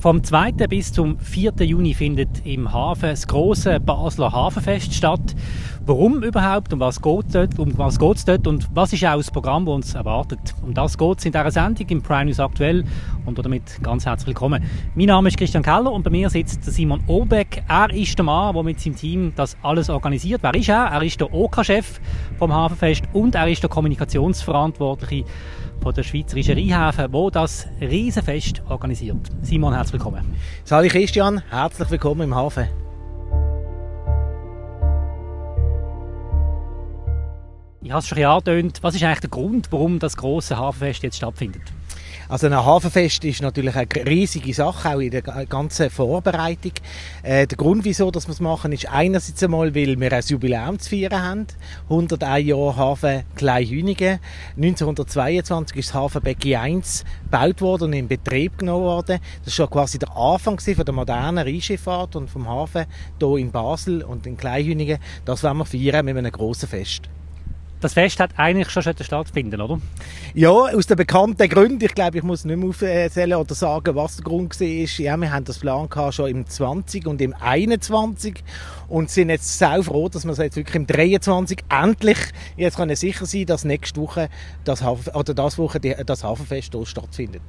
Vom 2. bis zum 4. Juni findet im Hafen das große Basler Hafenfest statt. Warum überhaupt? Um was geht dort? Um was geht's dort? Und was ist auch das Programm, das uns erwartet? Um das geht es in dieser Sendung im Prime News aktuell. Und damit ganz herzlich willkommen. Mein Name ist Christian Keller und bei mir sitzt Simon Obeck. Er ist der Mann, der mit seinem Team das alles organisiert. Wer ist er? Er ist der OK-Chef vom Hafenfest und er ist der Kommunikationsverantwortliche von der Schweizerischen Rheinhäfen, wo das Riesenfest organisiert. Simon, herzlich willkommen. Sali Christian, herzlich willkommen im Hafen. Ich habe es schon angetönt. Was ist eigentlich der Grund, warum das große Hafenfest jetzt stattfindet? Also ein Hafenfest ist natürlich eine riesige Sache, auch in der ganzen Vorbereitung. Äh, der Grund, wieso dass wir es machen, ist einerseits einmal, weil wir ein Jubiläum zu feiern haben. 101 Jahre Hafen Kleinhünigen. 1922 ist das Hafen Becki 1 gebaut worden und in Betrieb genommen worden. Das war quasi der Anfang von der modernen Rheinschifffahrt und vom Hafen hier in Basel und in Kleinhünigen. Das werden wir feiern mit einem grossen Fest. Das Fest hat eigentlich schon stattfinden, oder? Ja, aus den bekannten Gründen. Ich glaube, ich muss nicht mehr aufzählen oder sagen, was der Grund war. Ja, wir haben das Plan schon im 20 und im 21 und sind jetzt sehr froh, dass wir jetzt wirklich im 23 endlich jetzt können sicher sein, dass nächste Woche das Hafen, oder das Woche das Hafenfest hier stattfindet.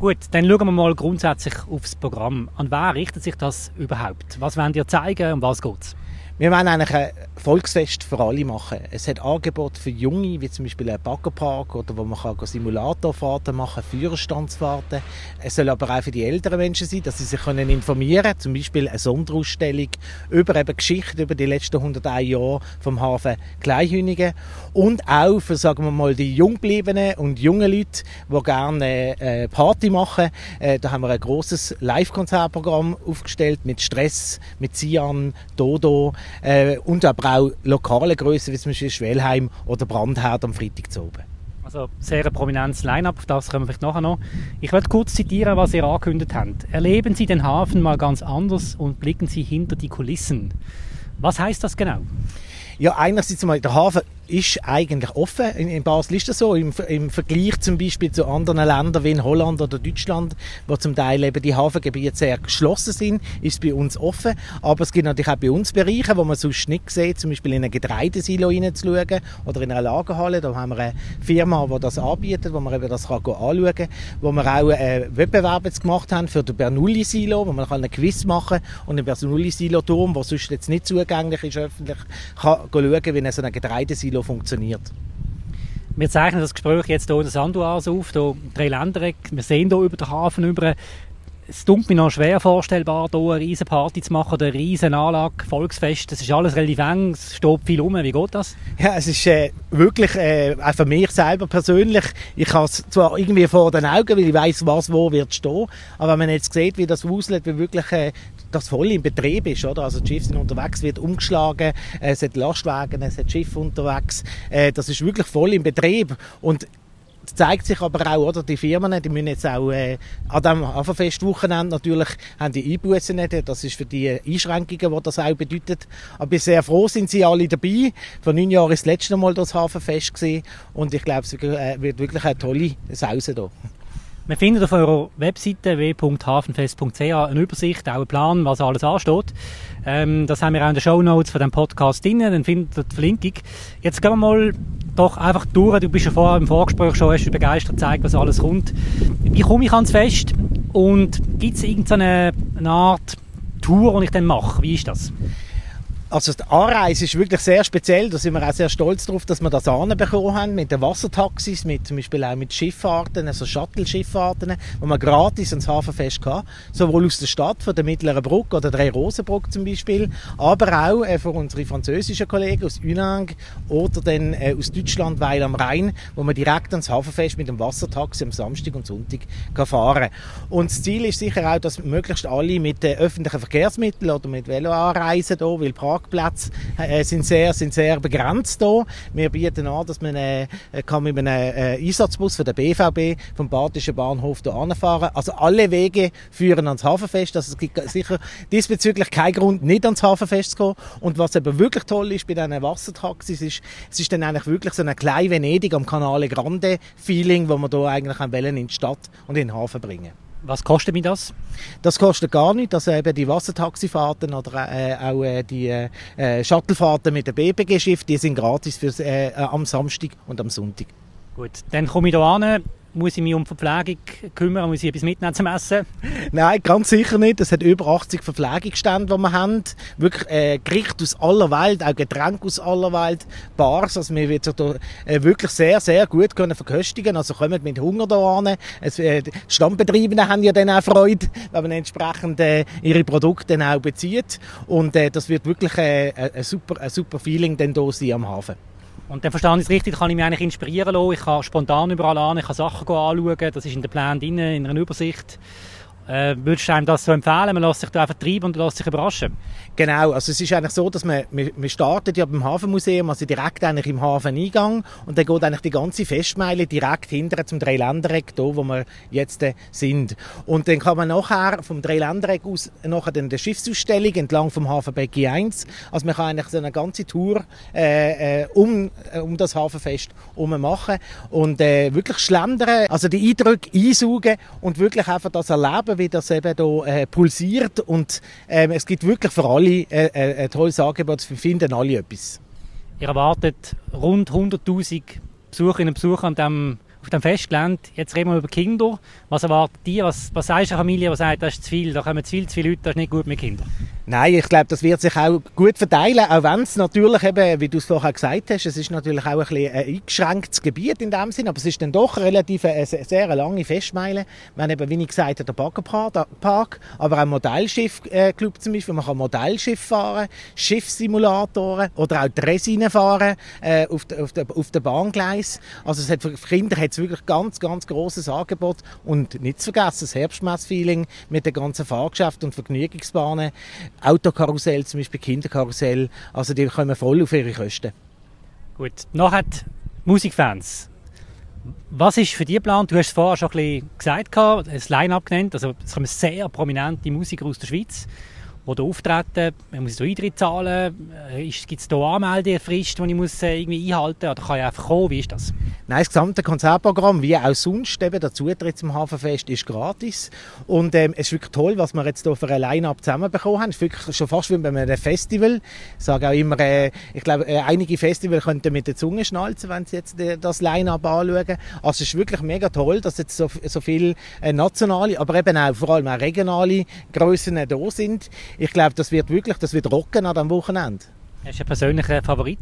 Gut, dann schauen wir mal grundsätzlich aufs Programm. An wer richtet sich das überhaupt? Was wollen ihr zeigen und was geht's? Wir wollen eigentlich ein Volksfest für alle machen. Es hat Angebote für Junge, wie zum Beispiel ein Baggerpark oder wo man kann Simulatorfahrten machen, Führerstandsfahrten. Es soll aber auch für die älteren Menschen sein, dass sie sich können informieren können. Zum Beispiel eine Sonderausstellung über eben Geschichte über die letzten 101 Jahre vom Hafen Kleinhünigen. Und auch für, sagen wir mal, die Jungbliebenen und jungen Leute, die gerne äh, Party machen. Äh, da haben wir ein großes Live-Konzertprogramm aufgestellt mit Stress, mit Sian, Dodo, äh, und aber auch lokale Grössen, wie zum Beispiel Schwelheim oder Brandherd am Freitag zu oben. Also sehr ein prominentes Line-up, auf das kommen wir vielleicht nachher noch. Ich werde kurz zitieren, was ihr angekündigt habt. Erleben Sie den Hafen mal ganz anders und blicken Sie hinter die Kulissen. Was heißt das genau? Ja, einerseits mal, der Hafen ist eigentlich offen. In, in Basel ist das so. Im, Im, Vergleich zum Beispiel zu anderen Ländern wie in Holland oder Deutschland, wo zum Teil eben die Hafengebiete sehr geschlossen sind, ist es bei uns offen. Aber es gibt natürlich auch bei uns Bereiche, wo man sonst nicht sieht, zum Beispiel in ein Getreidesilo reinzuschauen oder in einer Lagerhalle. Da haben wir eine Firma, die das anbietet, wo man eben das kann anschauen kann. Wo wir auch einen Wettbewerb jetzt gemacht haben für den Bernoulli-Silo, wo man einen Quiz machen kann und den Bernoulli-Silo-Turm, der sonst jetzt nicht zugänglich ist öffentlich, kann schauen, wie so ein Getreidesilo funktioniert. Wir zeichnen das Gespräch jetzt hier in der Sanduas auf, hier drei Länder. Wir sehen hier über den Hafen über. Es tut mir noch schwer vorstellbar, hier eine riesen Party zu machen eine riesen Anlage, Volksfest. Das ist alles relativ eng, es steht viel rum. Wie geht das? Ja, es ist äh, wirklich, äh, auch für mich selber persönlich, ich habe es zwar irgendwie vor den Augen, weil ich weiß, was wo wird stehen, aber wenn man jetzt sieht, wie das wuselt, wie wirklich äh, das voll im Betrieb ist, oder? Also die Schiffe sind unterwegs, wird umgeschlagen, äh, es hat Lastwagen, es hat Schiffe unterwegs, äh, das ist wirklich voll im Betrieb und es zeigt sich aber auch, oder, die Firmen, die müssen jetzt auch äh, an diesem Hafenfestwochenende natürlich haben die Einbußen nicht. Das ist für die Einschränkungen, die das auch bedeutet. Aber sehr froh sind sie alle dabei. Vor neun Jahren ist das letzte Mal das Hafenfest gewesen. und ich glaube, es wird wirklich eine tolle Sause hier. Wir finden auf eurer Webseite w.hafenfest.ch eine Übersicht, auch einen Plan, was alles ansteht. Ähm, das haben wir auch in den Show Notes von dem Podcast drin, dann findet ihr die Verlinkung. Jetzt gehen wir mal doch einfach durch. Du bist ja vorher im Vorgespräch schon hast du begeistert gezeigt, was alles kommt. Wie komme ich ans Fest und gibt es irgendeine Art Tour, die ich dann mache? Wie ist das? Also die Anreise ist wirklich sehr speziell. Da sind wir auch sehr stolz darauf, dass wir das anbekommen haben mit den Wassertaxis, mit zum Beispiel auch mit Schifffahrten, also Shuttle-Schifffahrten, wo man gratis ans Hafenfest kann. Sowohl aus der Stadt, von der Mittleren Brücke oder der Rosenbrücke zum Beispiel, aber auch äh, für unsere französischen Kollegen aus Unang oder dann äh, aus Deutschland, Weil am Rhein, wo man direkt ans Hafenfest mit dem Wassertaxi am Samstag und Sonntag kann fahren Und das Ziel ist sicher auch, dass möglichst alle mit äh, öffentlichen Verkehrsmitteln oder mit Velo anreisen, hier, weil Prag Parkplätze äh, sind, sehr, sind sehr begrenzt hier. Wir bieten an, dass man äh, kann mit einem äh, Einsatzbus von der BVB vom Badischen Bahnhof hier anfahren Also alle Wege führen ans Hafenfest. Also es gibt sicher diesbezüglich keinen Grund, nicht ans Hafenfest zu kommen. Und was eben wirklich toll ist bei diesen Wassertaxis, ist, es ist dann eigentlich wirklich so ein klein Venedig am Canale Grande Feeling, wo man hier eigentlich in die Stadt und in den Hafen bringen Was kostet mich das? Das kostet gar nichts. Also eben die Wassertaxifahrten oder äh, auch äh, die äh, Shuttlefahrten mit dem BBG-Schiff, die sind gratis fürs, äh, am Samstag und am Sonntag. Gut, dann komme ich hier an muss ich mich um Verpflegung kümmern? Muss ich etwas mitnehmen zum Essen? Nein, ganz sicher nicht. Es hat über 80 Verpflegungsstände, die wir haben. Wirklich äh, Gerichte aus aller Welt, auch Getränke aus aller Welt, Bars. Also wir werden da äh, wirklich sehr, sehr gut können verköstigen. Also kommen mit Hunger da an. Äh, die Stammbetriebenen haben ja dann auch Freude, wenn man entsprechend äh, ihre Produkte dann auch bezieht. Und äh, das wird wirklich äh, ein, super, ein super Feeling dann hier sein am Hafen. Und dann verstehe ich es richtig, kann ich mich eigentlich inspirieren lassen. Ich kann spontan überall an, ich kann Sachen anschauen. Das ist in der Plan drin, in einer Übersicht. Äh, würdest du einem das so empfehlen? Man lässt sich da einfach treiben und lässt sich überraschen? Genau, also es ist eigentlich so, dass man, wir, wir starten ja beim Hafenmuseum, also direkt eigentlich im Hafeneingang und dann geht eigentlich die ganze Festmeile direkt hinter zum Dreiländereck, da wo wir jetzt äh, sind. Und dann kann man nachher vom Dreiländereck aus nachher dann die Schiffsausstellung entlang vom Hafen Becky 1, also man kann eigentlich so eine ganze Tour äh, äh, um, äh, um das Hafenfest herum machen und wirklich schlendern, also die Eindrücke einsaugen und wirklich einfach das erleben, wie das eben hier äh, pulsiert und ähm, es gibt wirklich für alle äh, äh, ein tolles Angebot, wir finden alle etwas. Ihr erwartet rund 100'000 Besucherinnen und Besucher an dem auf dem Festgelände. Jetzt reden wir über Kinder. Was erwartet die? Was, was sagst du einer Familie, die sagt, das ist zu viel, da kommen zu viel, zu viele Leute, das ist nicht gut mit Kindern? Nein, ich glaube, das wird sich auch gut verteilen, auch wenn es natürlich eben, wie du es vorher gesagt hast, es ist natürlich auch ein bisschen ein eingeschränktes Gebiet in dem Sinn, aber es ist dann doch relativ eine sehr, sehr lange Festmeile. Haben eben, wie ich gesagt habe, der Baggerpark, aber auch Modellschiffclub zum Beispiel, man kann Modellschiff fahren, Schiffssimulatoren oder auch Dresine fahren äh, auf, der, auf, der, auf der Bahngleis. Also es hat für Kinder hat es wirklich ganz, ganz großes Angebot und nicht zu vergessen, das Herbstmessfeeling mit den ganzen Fahrgeschäften und Vergnügungsbahnen Autokarussell, zum Beispiel Kinderkarussell. Also die kommen voll auf ihre Kosten. Gut, nachher Musikfans. Was ist für dich geplant? Du hast es vorher schon ein bisschen gesagt, ein Line-Up genannt. Also es kommen sehr prominente Musiker aus der Schweiz die da auftreten. Man muss so Eintritt zahlen. Äh, Gibt es da Anmeldefrist, die ich muss, äh, irgendwie einhalten muss? Oder kann ich einfach kommen? Wie ist das? Nein, das gesamte Konzertprogramm, wie auch sonst, eben der Zutritt zum Hafenfest ist gratis. Und ähm, es ist wirklich toll, was wir jetzt hier für ein Line-Up zusammenbekommen haben. Es ist wirklich schon fast wie bei einem Festival. Ich sage auch immer, äh, ich glaube, äh, einige Festivals könnten mit der Zunge schnalzen, wenn sie jetzt äh, das Line-Up anschauen. Also es ist wirklich mega toll, dass jetzt so, so viele nationale, aber eben auch vor allem auch regionale Grössen da sind ich glaube, das wird wirklich, das wird rocken an diesem Wochenende. Hast du einen persönlichen Favorit?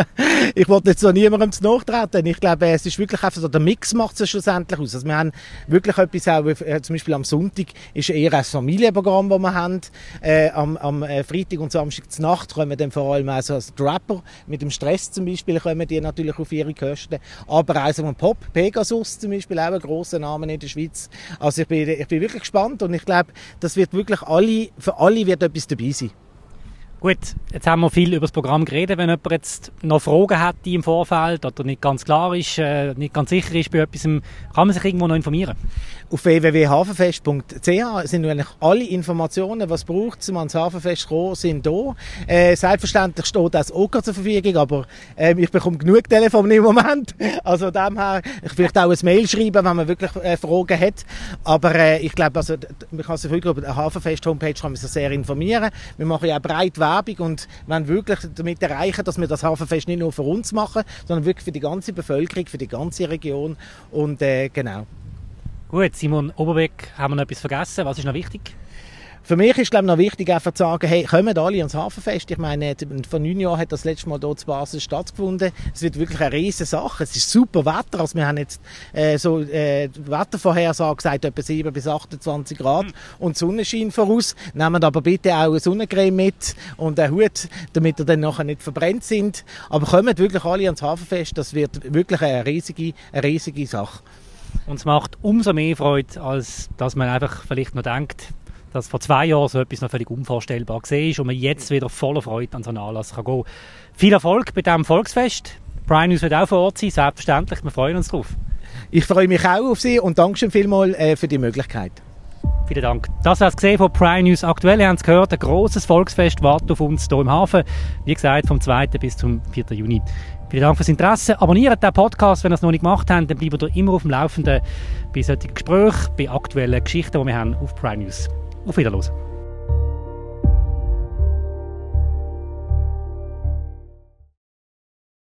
ich wollte jetzt so niemandem zu nachtreten. Ich glaube, es ist wirklich einfach so, der Mix macht es schlussendlich aus. Also wir haben wirklich etwas auch, äh, zum Beispiel am Sonntag ist eher ein Familienprogramm, das wir haben. Äh, am, am äh, Freitag und Samstag zur Nacht kommen dann vor allem auch so als Rapper. Mit dem Stress zum Beispiel kommen die natürlich auf ihre Kosten. Aber auch so ein Pop, Pegasus zum Beispiel, auch ein grosser Name in der Schweiz. Also ich bin, ich bin wirklich gespannt und ich glaube, das wird wirklich alle, für alle wird etwas dabei sein. Gut, jetzt haben wir viel über das Programm geredet. Wenn jemand jetzt noch Fragen hat im Vorfeld oder nicht ganz klar ist, äh, nicht ganz sicher ist bei etwas, kann man sich irgendwo noch informieren? Auf www.hafenfest.ch sind eigentlich alle Informationen, was braucht, um ans Hafenfest zu kommen, sind da. Äh, selbstverständlich steht das auch zur Verfügung, aber äh, ich bekomme genug Telefon im Moment. Also dem her, ich vielleicht auch ein Mail schreiben, wenn man wirklich äh, Fragen hat. Aber äh, ich glaube, also, man kann sich wirklich über der Hafenfest-Homepage sehr informieren. Wir machen ja breit Werbung und wollen wirklich damit erreichen, dass wir das Hafenfest nicht nur für uns machen, sondern wirklich für die ganze Bevölkerung, für die ganze Region. Und äh, genau. Gut, Simon Oberbeck, haben wir noch etwas vergessen? Was ist noch wichtig? Für mich ist glaube noch wichtig, einfach zu sagen, hey, kommen alle ans Hafenfest. Ich meine, vor neun Jahren hat das letzte Mal dort zu Basel stattgefunden. Es wird wirklich eine riesige Sache. Es ist super Wetter. Also wir haben jetzt äh, so äh, Wettervorhersage gesagt, etwa 7 bis 28 Grad mhm. und Sonnenschein voraus. Nehmen aber bitte auch eine Sonnencreme mit und einen Hut, damit ihr dann nachher nicht verbrennt sind. Aber kommen wirklich alle ans Hafenfest. Das wird wirklich eine riesige, eine riesige Sache. Und es macht umso mehr Freude, als dass man einfach vielleicht noch denkt, dass vor zwei Jahren so etwas noch völlig unvorstellbar war und man jetzt wieder voller Freude an so einen Anlass kann gehen. Viel Erfolg bei diesem Volksfest. Brian News wird auch vor Ort sein, selbstverständlich. Wir freuen uns drauf. Ich freue mich auch auf Sie und danke schon vielmals äh, für die Möglichkeit. Vielen Dank. Das war es gesehen von Prime News aktuell. Ihr habt es gehört, ein grosses Volksfest wartet auf uns hier im Hafen. Wie gesagt, vom 2. bis zum 4. Juni. Vielen Dank fürs Interesse. Abonniert den Podcast, wenn ihr es noch nicht gemacht habt. Dann bleibt ihr immer auf dem Laufenden bei solchen Gesprächen, bei aktuellen Geschichten, die wir haben auf Prime News. Auf Wiedersehen.